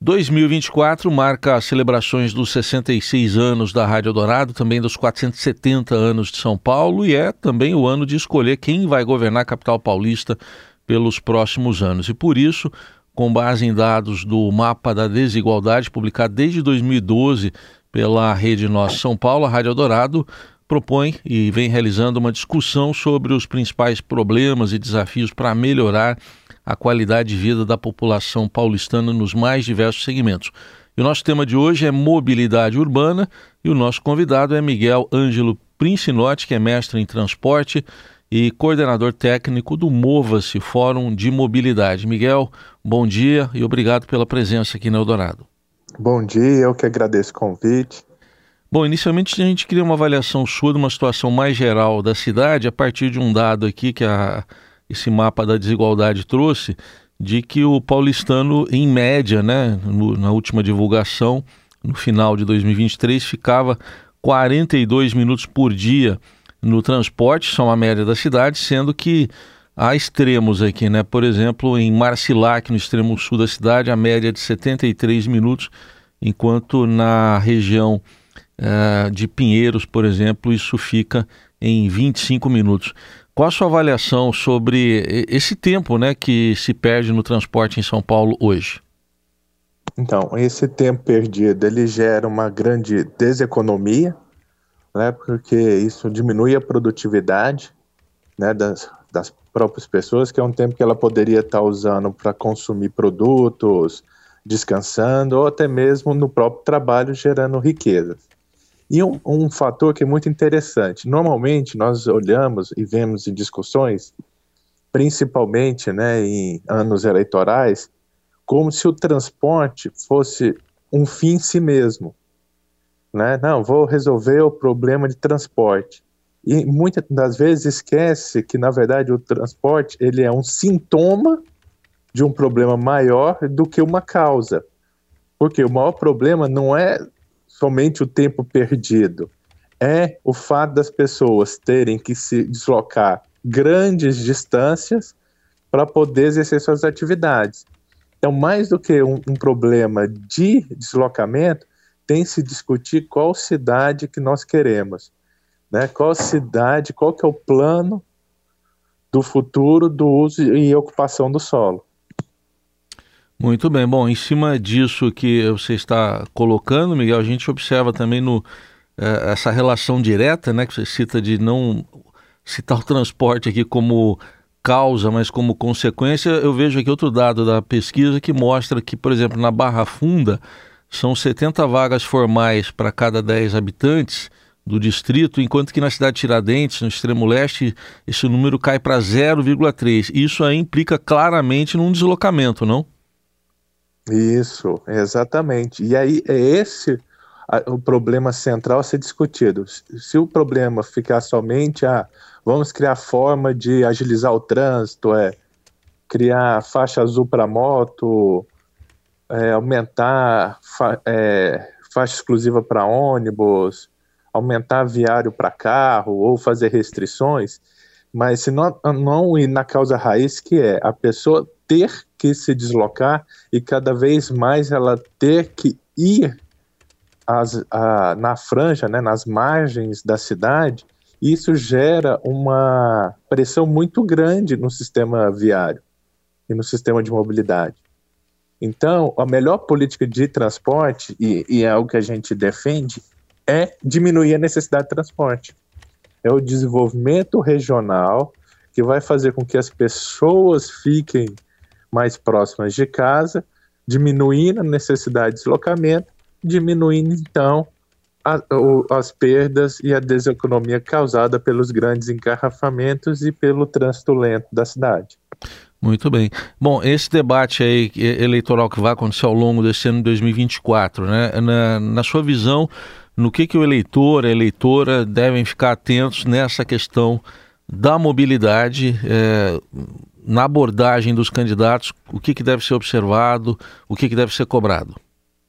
2024 marca as celebrações dos 66 anos da Rádio Dourado, também dos 470 anos de São Paulo, e é também o ano de escolher quem vai governar a capital paulista pelos próximos anos. E por isso, com base em dados do Mapa da Desigualdade, publicado desde 2012 pela Rede Nossa São Paulo, a Rádio Dourado propõe e vem realizando uma discussão sobre os principais problemas e desafios para melhorar a qualidade de vida da população paulistana nos mais diversos segmentos. E o nosso tema de hoje é mobilidade urbana e o nosso convidado é Miguel Ângelo Princinotti, que é mestre em transporte e coordenador técnico do Mova-se Fórum de Mobilidade. Miguel, bom dia e obrigado pela presença aqui no Eldorado. Bom dia, eu que agradeço o convite. Bom, inicialmente a gente queria uma avaliação sua de uma situação mais geral da cidade a partir de um dado aqui que a esse mapa da desigualdade trouxe, de que o paulistano, em média, né, no, na última divulgação, no final de 2023, ficava 42 minutos por dia no transporte, são a média da cidade, sendo que há extremos aqui, né? Por exemplo, em Marcilac, no extremo sul da cidade, a média é de 73 minutos, enquanto na região uh, de Pinheiros, por exemplo, isso fica em 25 minutos. Qual a sua avaliação sobre esse tempo né, que se perde no transporte em São Paulo hoje? Então, esse tempo perdido ele gera uma grande deseconomia, né, porque isso diminui a produtividade né, das, das próprias pessoas, que é um tempo que ela poderia estar usando para consumir produtos, descansando, ou até mesmo no próprio trabalho gerando riquezas. E um, um fator que é muito interessante, normalmente nós olhamos e vemos em discussões, principalmente né, em anos eleitorais, como se o transporte fosse um fim em si mesmo. Né? Não, vou resolver o problema de transporte. E muitas das vezes esquece que, na verdade, o transporte ele é um sintoma de um problema maior do que uma causa. Porque o maior problema não é somente o tempo perdido, é o fato das pessoas terem que se deslocar grandes distâncias para poder exercer suas atividades. Então, mais do que um, um, problema de deslocamento, tem se discutir qual cidade que nós queremos, né? Qual cidade, qual que é o plano do futuro do uso e ocupação do solo. Muito bem. Bom, em cima disso que você está colocando, Miguel, a gente observa também no, eh, essa relação direta, né, que você cita de não citar o transporte aqui como causa, mas como consequência. Eu vejo aqui outro dado da pesquisa que mostra que, por exemplo, na Barra Funda são 70 vagas formais para cada 10 habitantes do distrito, enquanto que na cidade de Tiradentes, no extremo leste, esse número cai para 0,3. Isso aí implica claramente num deslocamento, não? Isso, exatamente. E aí é esse o problema central a ser discutido. Se o problema ficar somente a ah, vamos criar forma de agilizar o trânsito, é criar faixa azul para moto, é, aumentar fa, é, faixa exclusiva para ônibus, aumentar viário para carro ou fazer restrições, mas se não, não ir na causa raiz que é a pessoa ter que se deslocar e cada vez mais ela ter que ir as, a, na franja, né, nas margens da cidade, isso gera uma pressão muito grande no sistema viário e no sistema de mobilidade. Então, a melhor política de transporte, e, e é algo que a gente defende, é diminuir a necessidade de transporte. É o desenvolvimento regional que vai fazer com que as pessoas fiquem mais próximas de casa, diminuindo a necessidade de deslocamento, diminuindo então a, o, as perdas e a deseconomia causada pelos grandes engarrafamentos e pelo trânsito lento da cidade. Muito bem. Bom, esse debate aí eleitoral que vai acontecer ao longo desse ano de 2024, né? Na, na sua visão, no que, que o eleitor, a eleitora devem ficar atentos nessa questão da mobilidade, é, na abordagem dos candidatos, o que, que deve ser observado, o que, que deve ser cobrado?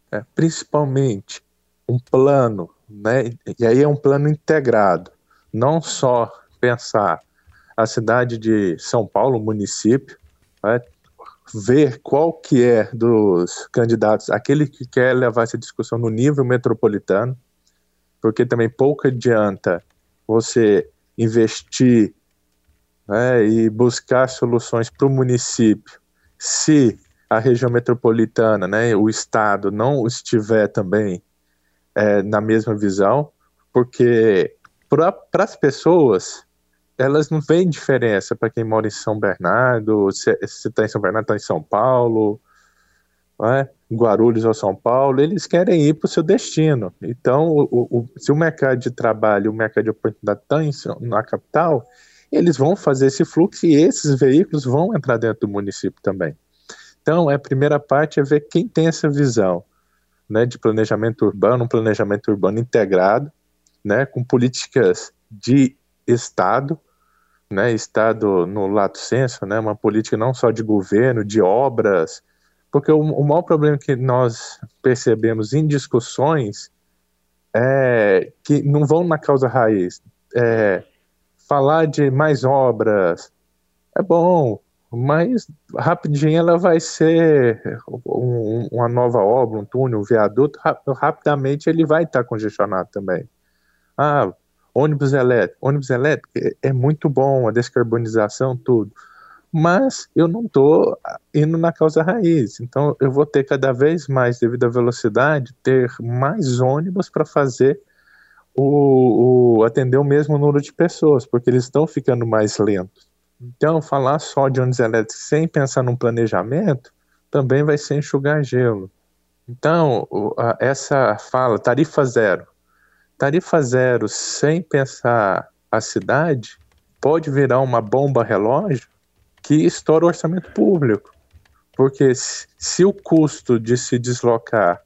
É, principalmente um plano, né? e aí é um plano integrado, não só pensar a cidade de São Paulo, município, né? ver qual que é dos candidatos aquele que quer levar essa discussão no nível metropolitano, porque também pouco adianta você investir né, e buscar soluções para o município se a região metropolitana, né, o estado não estiver também é, na mesma visão, porque para as pessoas elas não veem diferença para quem mora em São Bernardo, se está em São Bernardo, está em São Paulo, é? Guarulhos ou São Paulo, eles querem ir para o seu destino. Então, o, o, se o mercado de trabalho, o mercado de oportunidade está na capital, eles vão fazer esse fluxo e esses veículos vão entrar dentro do município também. Então, a primeira parte é ver quem tem essa visão né, de planejamento urbano, um planejamento urbano integrado, né, com políticas de Estado, né, Estado no lato senso, né, uma política não só de governo, de obras, porque o, o maior problema que nós percebemos em discussões é que não vão na causa raiz. É, falar de mais obras é bom, mas rapidinho ela vai ser um, uma nova obra, um túnel, um viaduto, rapidamente ele vai estar congestionado também. Ah, ônibus elétrico, ônibus elétrico é, é muito bom, a descarbonização, tudo. Mas eu não estou indo na causa raiz. Então eu vou ter cada vez mais, devido à velocidade, ter mais ônibus para fazer o, o, atender o mesmo número de pessoas, porque eles estão ficando mais lentos. Então, falar só de ônibus elétricos sem pensar num planejamento também vai ser enxugar gelo. Então, essa fala, tarifa zero, Tarifa zero sem pensar a cidade pode virar uma bomba relógio que estoura o orçamento público. Porque se o custo de se deslocar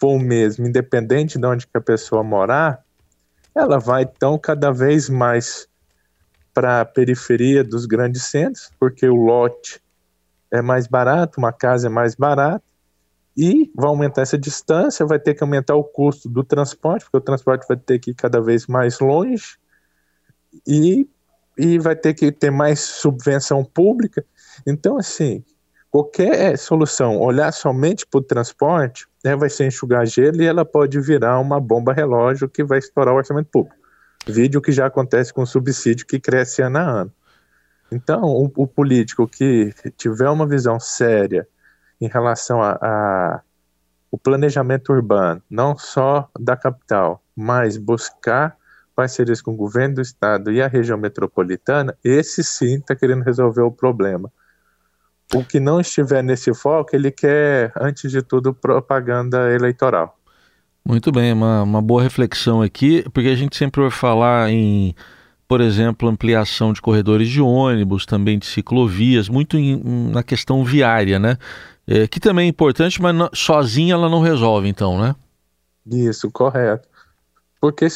for o mesmo, independente de onde que a pessoa morar, ela vai então cada vez mais para a periferia dos grandes centros, porque o lote é mais barato, uma casa é mais barata, e vai aumentar essa distância, vai ter que aumentar o custo do transporte, porque o transporte vai ter que ir cada vez mais longe e, e vai ter que ter mais subvenção pública. Então, assim, qualquer solução, olhar somente para o transporte, né, vai ser enxugar gelo e ela pode virar uma bomba relógio que vai estourar o orçamento público. Vídeo que já acontece com o subsídio que cresce ano a ano. Então, o, o político que tiver uma visão séria em relação a, a planejamento urbano, não só da capital, mas buscar parcerias com o governo do estado e a região metropolitana, esse sim está querendo resolver o problema. O que não estiver nesse foco, ele quer, antes de tudo, propaganda eleitoral. Muito bem, uma, uma boa reflexão aqui, porque a gente sempre vai falar em, por exemplo, ampliação de corredores de ônibus, também de ciclovias, muito em, na questão viária, né? é, que também é importante, mas não, sozinha ela não resolve, então, né? Isso, correto. Porque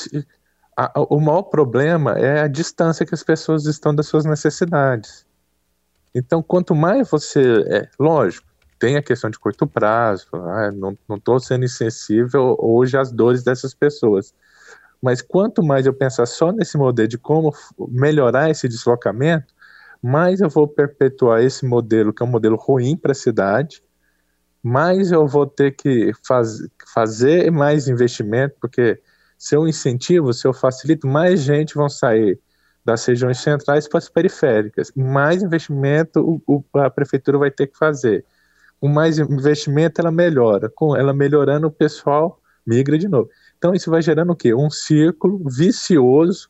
a, o maior problema é a distância que as pessoas estão das suas necessidades. Então, quanto mais você. É, lógico, tem a questão de curto prazo, ah, não estou sendo insensível hoje às dores dessas pessoas. Mas quanto mais eu pensar só nesse modelo de como melhorar esse deslocamento, mais eu vou perpetuar esse modelo, que é um modelo ruim para a cidade, mais eu vou ter que faz, fazer mais investimento, porque se eu incentivo, se eu facilito, mais gente vão sair das regiões centrais para as periféricas. Mais investimento o, o, a prefeitura vai ter que fazer. Com mais investimento, ela melhora. Com ela melhorando, o pessoal migra de novo. Então, isso vai gerando o quê? Um círculo vicioso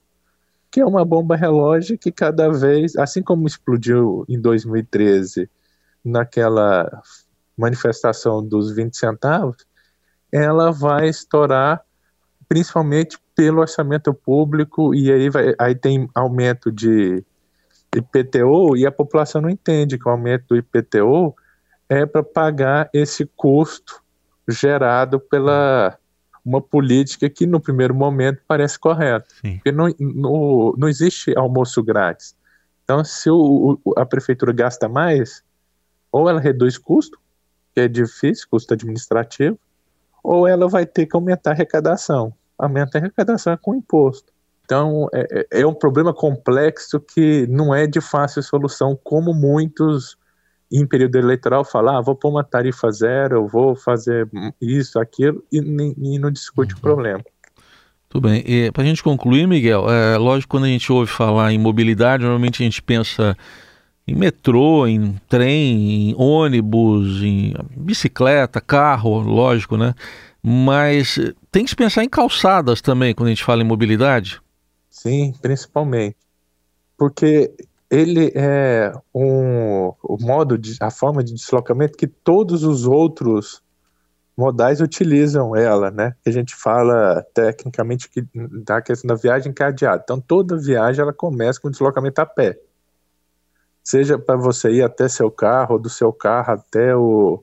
que é uma bomba relógio que cada vez, assim como explodiu em 2013 naquela manifestação dos 20 centavos, ela vai estourar principalmente pelo orçamento público e aí, vai, aí tem aumento de IPTU e a população não entende que o aumento do IPTU é para pagar esse custo gerado pela uma política que no primeiro momento parece correta. Sim. Porque não, no, não existe almoço grátis. Então, se o, a prefeitura gasta mais, ou ela reduz custo, que é difícil, custo administrativo, ou ela vai ter que aumentar a arrecadação. Aumenta a arrecadação é com imposto. Então, é, é, é um problema complexo que não é de fácil solução, como muitos em período eleitoral falar, ah, vou pôr uma tarifa zero, vou fazer isso, aquilo, e, e não discute uhum. o problema. Tudo bem. Para a gente concluir, Miguel, é lógico quando a gente ouve falar em mobilidade, normalmente a gente pensa em metrô, em trem, em ônibus, em bicicleta, carro, lógico, né? Mas tem que se pensar em calçadas também quando a gente fala em mobilidade? Sim, principalmente. Porque ele é um, o modo, de, a forma de deslocamento que todos os outros modais utilizam ela, né? Que a gente fala tecnicamente que da questão da viagem cadeada. Então toda viagem ela começa com deslocamento a pé. Seja para você ir até seu carro, ou do seu carro até o,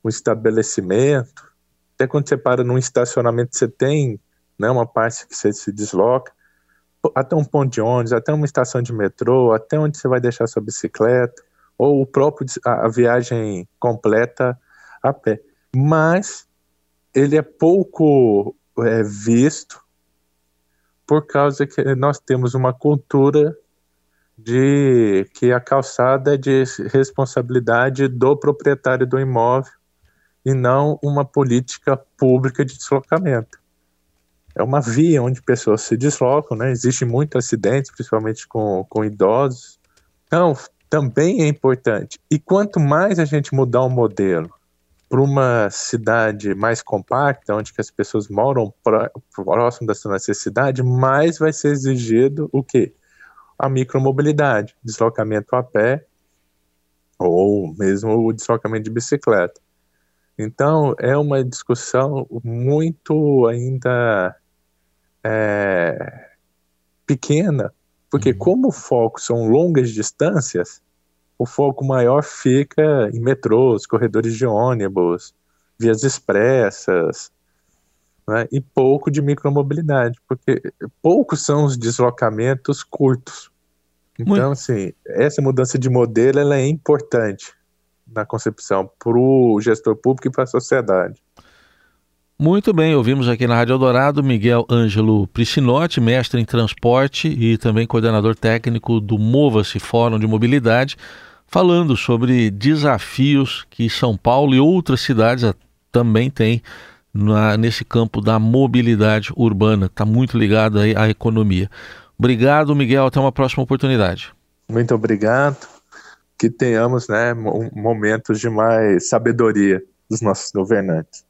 o estabelecimento, até quando você para num estacionamento, você tem né, uma parte que você se desloca, até um ponto de ônibus, até uma estação de metrô, até onde você vai deixar sua bicicleta, ou o próprio a, a viagem completa a pé. Mas ele é pouco é, visto por causa que nós temos uma cultura de que a calçada é de responsabilidade do proprietário do imóvel e não uma política pública de deslocamento. É uma via onde pessoas se deslocam, né? Existem muitos acidentes, principalmente com, com idosos. Então, também é importante. E quanto mais a gente mudar o modelo para uma cidade mais compacta, onde as pessoas moram próximo da sua necessidade, mais vai ser exigido o quê? A micromobilidade, deslocamento a pé ou mesmo o deslocamento de bicicleta. Então, é uma discussão muito ainda é, pequena, porque, uhum. como o foco são longas distâncias, o foco maior fica em metrôs, corredores de ônibus, vias expressas, né, e pouco de micromobilidade, porque poucos são os deslocamentos curtos. Então, Muito. assim, essa mudança de modelo ela é importante na concepção para o gestor público e para a sociedade. Muito bem, ouvimos aqui na Rádio Eldorado Miguel Ângelo Priscinotti, mestre em transporte e também coordenador técnico do Mova-se Fórum de Mobilidade, falando sobre desafios que São Paulo e outras cidades também têm na, nesse campo da mobilidade urbana. Está muito ligado aí à economia. Obrigado, Miguel. Até uma próxima oportunidade. Muito obrigado que tenhamos né, momentos de mais sabedoria dos nossos governantes.